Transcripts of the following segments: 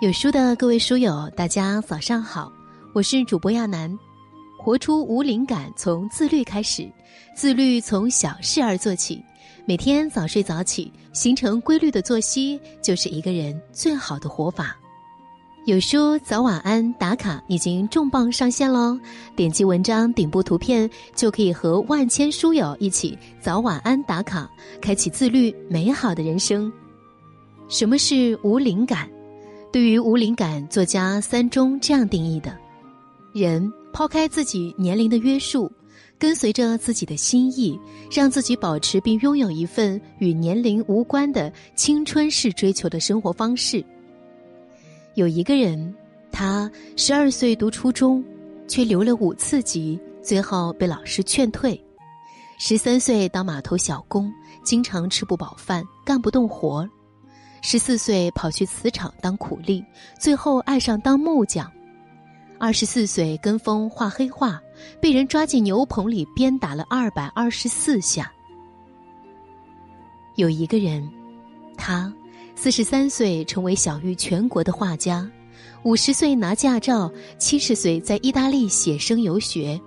有书的各位书友，大家早上好，我是主播亚楠。活出无灵感，从自律开始。自律从小事儿做起，每天早睡早起，形成规律的作息，就是一个人最好的活法。有书早晚安打卡已经重磅上线喽！点击文章顶部图片，就可以和万千书友一起早晚安打卡，开启自律美好的人生。什么是无灵感？对于无灵感，作家三中这样定义的：人抛开自己年龄的约束，跟随着自己的心意，让自己保持并拥有一份与年龄无关的青春式追求的生活方式。有一个人，他十二岁读初中，却留了五次级，最后被老师劝退；十三岁当码头小工，经常吃不饱饭，干不动活。十四岁跑去瓷厂当苦力，最后爱上当木匠；二十四岁跟风画黑画，被人抓进牛棚里鞭打了二百二十四下。有一个人，他四十三岁成为享誉全国的画家，五十岁拿驾照，七十岁在意大利写生游学，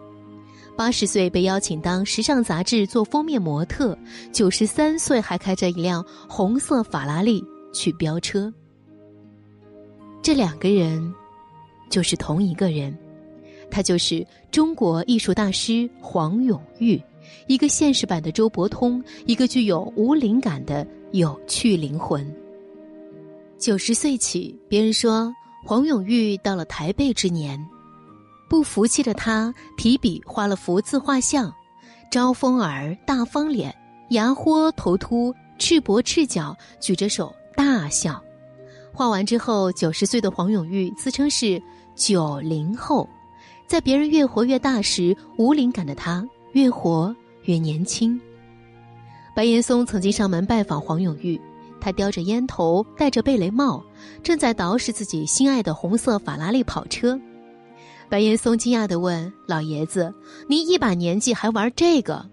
八十岁被邀请当时尚杂志做封面模特，九十三岁还开着一辆红色法拉利。去飙车，这两个人就是同一个人，他就是中国艺术大师黄永玉，一个现实版的周伯通，一个具有无灵感的有趣灵魂。九十岁起，别人说黄永玉到了台背之年，不服气的他提笔画了幅自画像，招风耳，大方脸，牙豁头秃，赤膊赤脚，举着手。大笑，画完之后，九十岁的黄永玉自称是九零后，在别人越活越大时，无灵感的他越活越年轻。白岩松曾经上门拜访黄永玉，他叼着烟头，戴着贝雷帽，正在捯饬自己心爱的红色法拉利跑车。白岩松惊讶地问：“老爷子，您一把年纪还玩这个？”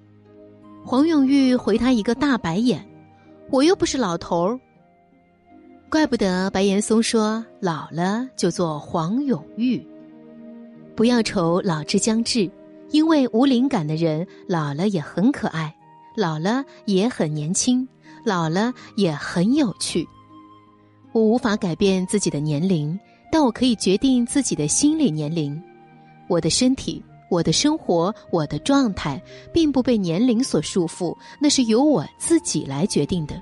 黄永玉回他一个大白眼：“我又不是老头儿。”怪不得白岩松说：“老了就做黄永玉。”不要愁老之将至，因为无灵感的人老了也很可爱，老了也很年轻，老了也很有趣。我无法改变自己的年龄，但我可以决定自己的心理年龄。我的身体、我的生活、我的状态，并不被年龄所束缚，那是由我自己来决定的。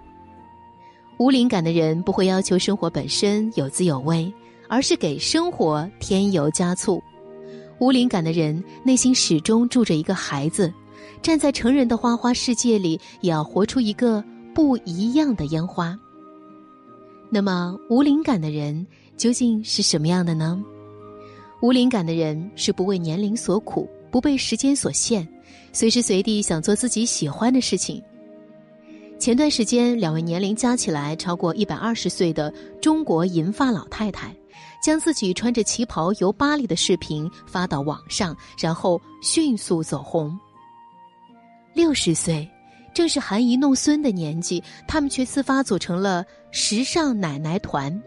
无灵感的人不会要求生活本身有滋有味，而是给生活添油加醋。无灵感的人内心始终住着一个孩子，站在成人的花花世界里，也要活出一个不一样的烟花。那么，无灵感的人究竟是什么样的呢？无灵感的人是不为年龄所苦，不被时间所限，随时随地想做自己喜欢的事情。前段时间，两位年龄加起来超过一百二十岁的中国银发老太太，将自己穿着旗袍游巴黎的视频发到网上，然后迅速走红。六十岁，正是含饴弄孙的年纪，他们却自发组成了时尚奶奶团。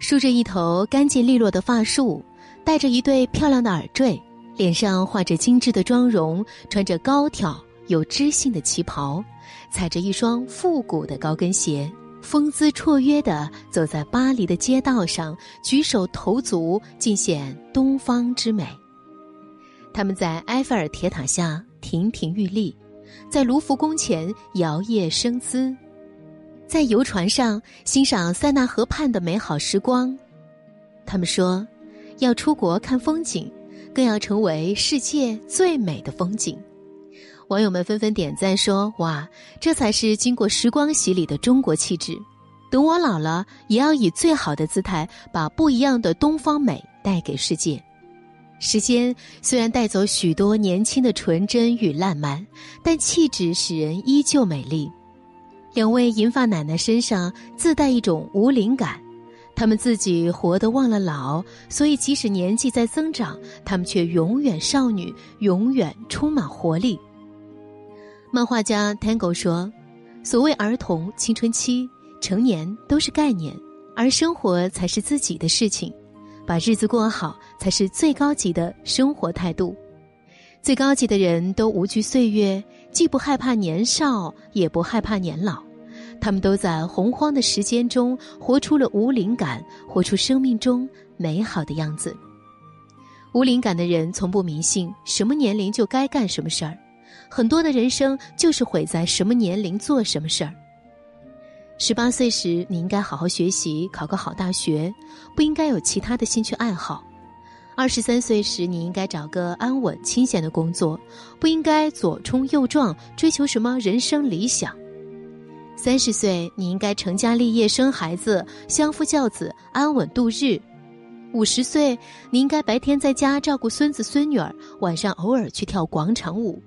梳着一头干净利落的发束，戴着一对漂亮的耳坠，脸上画着精致的妆容，穿着高挑有知性的旗袍。踩着一双复古的高跟鞋，风姿绰约地走在巴黎的街道上，举手投足尽显东方之美。他们在埃菲尔铁塔下亭亭玉立，在卢浮宫前摇曳生姿，在游船上欣赏塞纳河畔的美好时光。他们说，要出国看风景，更要成为世界最美的风景。网友们纷纷点赞说：“哇，这才是经过时光洗礼的中国气质。等我老了，也要以最好的姿态，把不一样的东方美带给世界。”时间虽然带走许多年轻的纯真与烂漫，但气质使人依旧美丽。两位银发奶奶身上自带一种无灵感，她们自己活得忘了老，所以即使年纪在增长，她们却永远少女，永远充满活力。漫画家 Tango 说：“所谓儿童、青春期、成年都是概念，而生活才是自己的事情，把日子过好才是最高级的生活态度。最高级的人都无惧岁月，既不害怕年少，也不害怕年老。他们都在洪荒的时间中活出了无灵感，活出生命中美好的样子。无灵感的人从不迷信什么年龄就该干什么事儿，很多的人生就是毁在什么年龄做什么事儿。十八岁时，你应该好好学习，考个好大学，不应该有其他的兴趣爱好。二十三岁时，你应该找个安稳清闲的工作，不应该左冲右撞，追求什么人生理想。三十岁，你应该成家立业、生孩子、相夫教子、安稳度日；五十岁，你应该白天在家照顾孙子孙女儿，晚上偶尔去跳广场舞；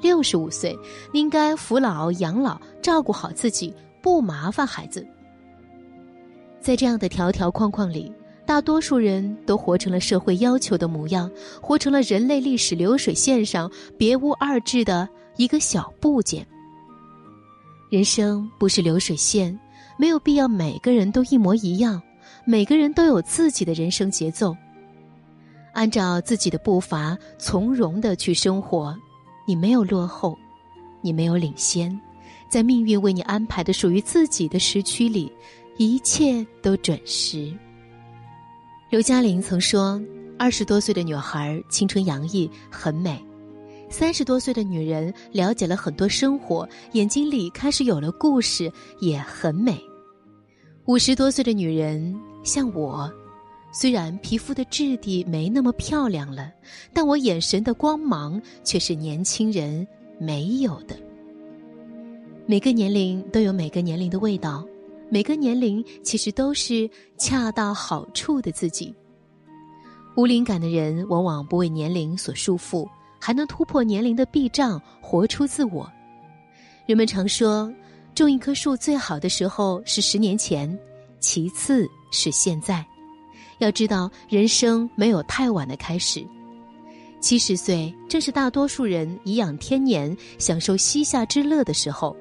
六十五岁，应该扶老养老，照顾好自己，不麻烦孩子。在这样的条条框框里。大多数人都活成了社会要求的模样，活成了人类历史流水线上别无二致的一个小部件。人生不是流水线，没有必要每个人都一模一样，每个人都有自己的人生节奏，按照自己的步伐从容的去生活。你没有落后，你没有领先，在命运为你安排的属于自己的时区里，一切都准时。刘嘉玲曾说：“二十多岁的女孩青春洋溢，很美；三十多岁的女人了解了很多生活，眼睛里开始有了故事，也很美；五十多岁的女人像我，虽然皮肤的质地没那么漂亮了，但我眼神的光芒却是年轻人没有的。每个年龄都有每个年龄的味道。”每个年龄其实都是恰到好处的自己。无灵感的人往往不为年龄所束缚，还能突破年龄的壁障，活出自我。人们常说，种一棵树最好的时候是十年前，其次是现在。要知道，人生没有太晚的开始。七十岁正是大多数人颐养天年、享受膝下之乐的时候。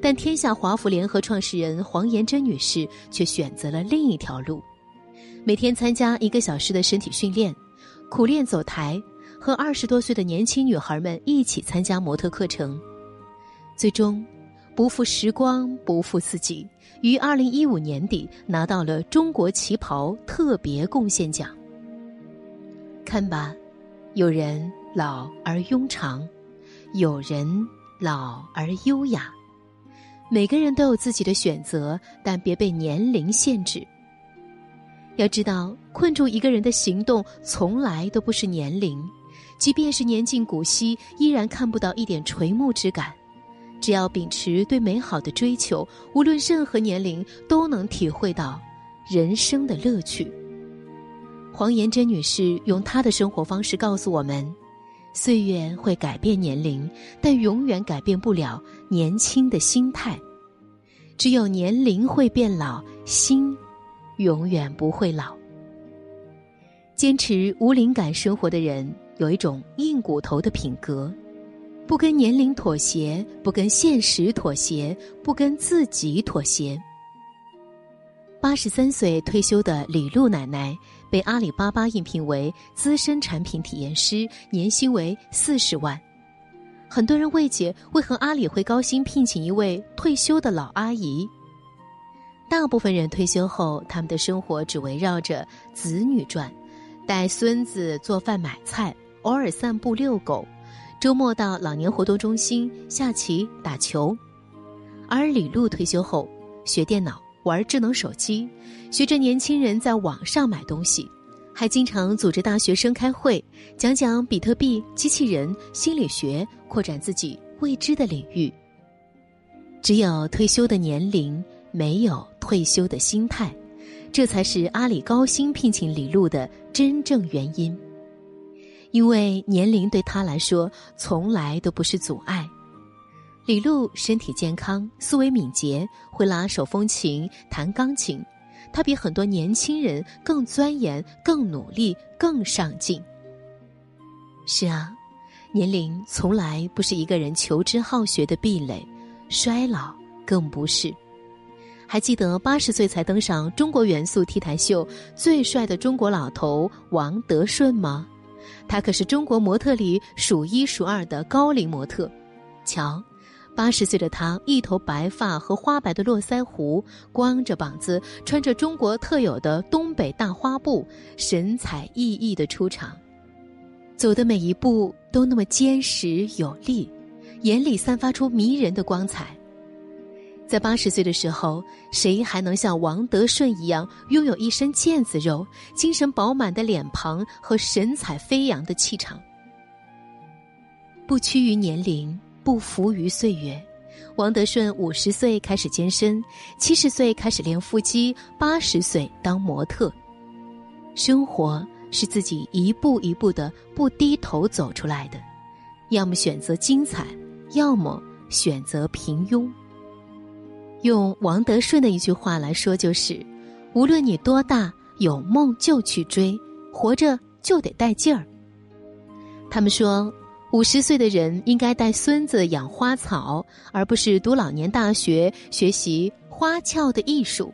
但天下华府联合创始人黄延珍女士却选择了另一条路，每天参加一个小时的身体训练，苦练走台，和二十多岁的年轻女孩们一起参加模特课程，最终不负时光，不负自己，于二零一五年底拿到了中国旗袍特别贡献奖。看吧，有人老而庸长，有人老而优雅。每个人都有自己的选择，但别被年龄限制。要知道，困住一个人的行动从来都不是年龄，即便是年近古稀，依然看不到一点垂暮之感。只要秉持对美好的追求，无论任何年龄都能体会到人生的乐趣。黄延珍女士用她的生活方式告诉我们。岁月会改变年龄，但永远改变不了年轻的心态。只有年龄会变老，心永远不会老。坚持无灵感生活的人，有一种硬骨头的品格，不跟年龄妥协，不跟现实妥协，不跟自己妥协。八十三岁退休的李璐奶奶。被阿里巴巴应聘为资深产品体验师，年薪为四十万。很多人未解为何阿里会高薪聘请一位退休的老阿姨。大部分人退休后，他们的生活只围绕着子女转，带孙子做饭买菜，偶尔散步遛狗，周末到老年活动中心下棋打球。而李璐退休后，学电脑。玩智能手机，学着年轻人在网上买东西，还经常组织大学生开会，讲讲比特币、机器人、心理学，扩展自己未知的领域。只有退休的年龄，没有退休的心态，这才是阿里高薪聘请李璐的真正原因。因为年龄对他来说从来都不是阻碍。李璐身体健康，思维敏捷，会拉手风琴、弹钢琴。她比很多年轻人更钻研、更努力、更上进。是啊，年龄从来不是一个人求知好学的壁垒，衰老更不是。还记得八十岁才登上中国元素 T 台秀最帅的中国老头王德顺吗？她可是中国模特里数一数二的高龄模特。瞧，八十岁的她，一头白发和花白的络腮胡，光着膀子，穿着中国特有的东北大花布，神采奕奕的出场，走的每一步都那么坚实有力，眼里散发出迷人的光彩。在八十岁的时候，谁还能像王德顺一样拥有一身腱子肉、精神饱满的脸庞和神采飞扬的气场？不屈于年龄，不服于岁月，王德顺五十岁开始健身，七十岁开始练腹肌，八十岁当模特。生活是自己一步一步的不低头走出来的，要么选择精彩，要么选择平庸。用王德顺的一句话来说，就是：无论你多大，有梦就去追，活着就得带劲儿。他们说，五十岁的人应该带孙子养花草，而不是读老年大学学习花俏的艺术。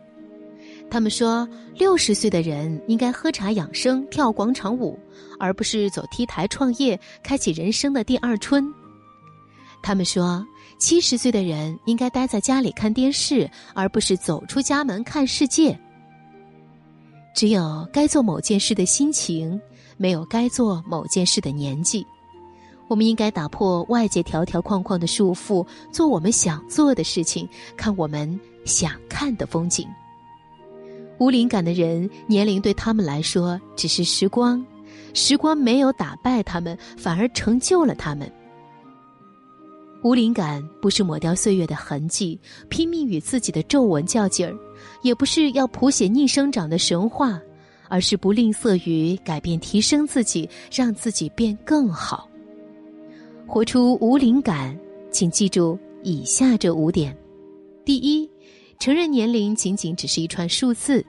他们说，六十岁的人应该喝茶养生、跳广场舞，而不是走 T 台创业，开启人生的第二春。他们说。七十岁的人应该待在家里看电视，而不是走出家门看世界。只有该做某件事的心情，没有该做某件事的年纪。我们应该打破外界条条框框的束缚，做我们想做的事情，看我们想看的风景。无灵感的人，年龄对他们来说只是时光，时光没有打败他们，反而成就了他们。无灵感不是抹掉岁月的痕迹，拼命与自己的皱纹较劲儿，也不是要谱写逆生长的神话，而是不吝啬于改变、提升自己，让自己变更好。活出无灵感，请记住以下这五点：第一，承认年龄仅仅只是一串数字，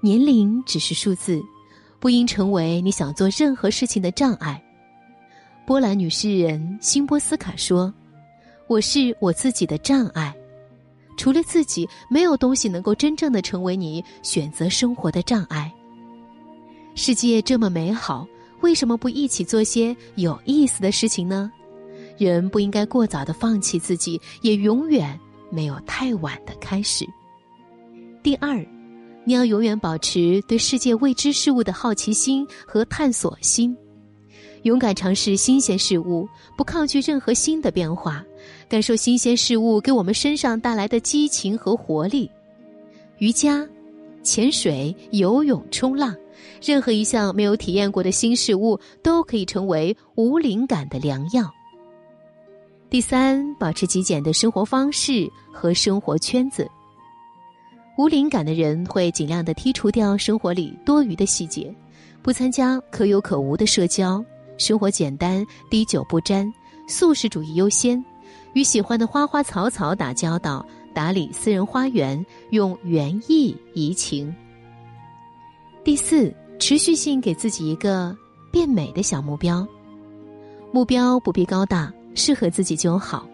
年龄只是数字，不应成为你想做任何事情的障碍。波兰女诗人辛波斯卡说：“我是我自己的障碍，除了自己，没有东西能够真正的成为你选择生活的障碍。世界这么美好，为什么不一起做些有意思的事情呢？人不应该过早的放弃自己，也永远没有太晚的开始。第二，你要永远保持对世界未知事物的好奇心和探索心。”勇敢尝试新鲜事物，不抗拒任何新的变化，感受新鲜事物给我们身上带来的激情和活力。瑜伽、潜水、游泳、冲浪，任何一项没有体验过的新事物都可以成为无灵感的良药。第三，保持极简的生活方式和生活圈子。无灵感的人会尽量的剔除掉生活里多余的细节，不参加可有可无的社交。生活简单，滴酒不沾，素食主义优先，与喜欢的花花草草打交道，打理私人花园，用园艺怡情。第四，持续性给自己一个变美的小目标，目标不必高大，适合自己就好。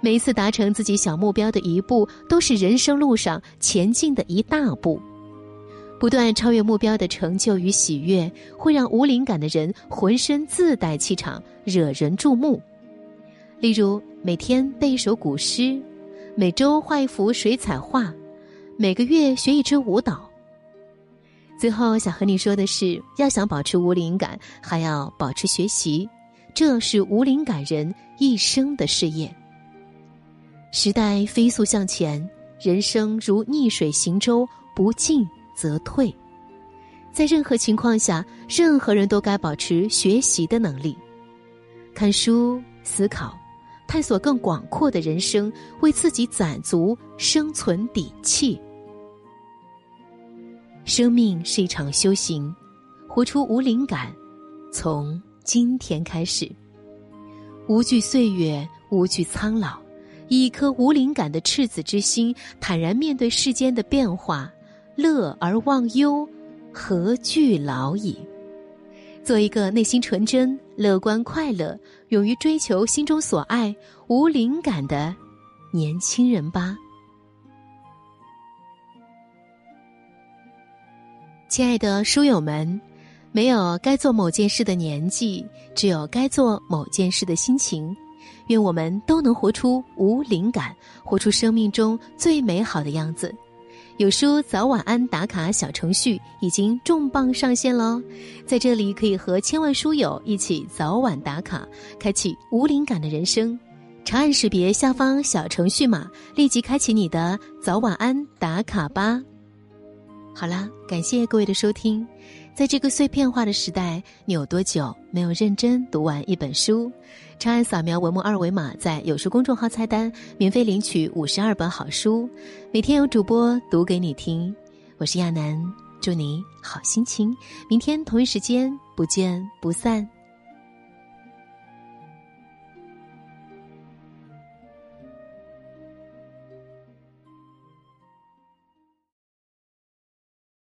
每一次达成自己小目标的一步，都是人生路上前进的一大步。不断超越目标的成就与喜悦，会让无灵感的人浑身自带气场，惹人注目。例如，每天背一首古诗，每周画一幅水彩画，每个月学一支舞蹈。最后，想和你说的是，要想保持无灵感，还要保持学习，这是无灵感人一生的事业。时代飞速向前，人生如逆水行舟，不进。则退，在任何情况下，任何人都该保持学习的能力，看书、思考、探索更广阔的人生，为自己攒足生存底气。生命是一场修行，活出无灵感，从今天开始，无惧岁月，无惧苍老，以一颗无灵感的赤子之心，坦然面对世间的变化。乐而忘忧何惧老矣？做一个内心纯真乐观快乐勇于追求心中所爱无灵感的年轻人吧。亲爱的书友们没有该做某件事的年纪只有该做某件事的心情愿我们都能活出无灵感活出生命中最美好的样子。有书早晚安打卡小程序已经重磅上线喽，在这里可以和千万书友一起早晚打卡，开启无灵感的人生。长按识别下方小程序码，立即开启你的早晚安打卡吧。好啦，感谢各位的收听。在这个碎片化的时代，你有多久没有认真读完一本书？长按扫描文末二维码，在有书公众号菜单免费领取五十二本好书，每天有主播读给你听。我是亚楠，祝你好心情。明天同一时间不见不散。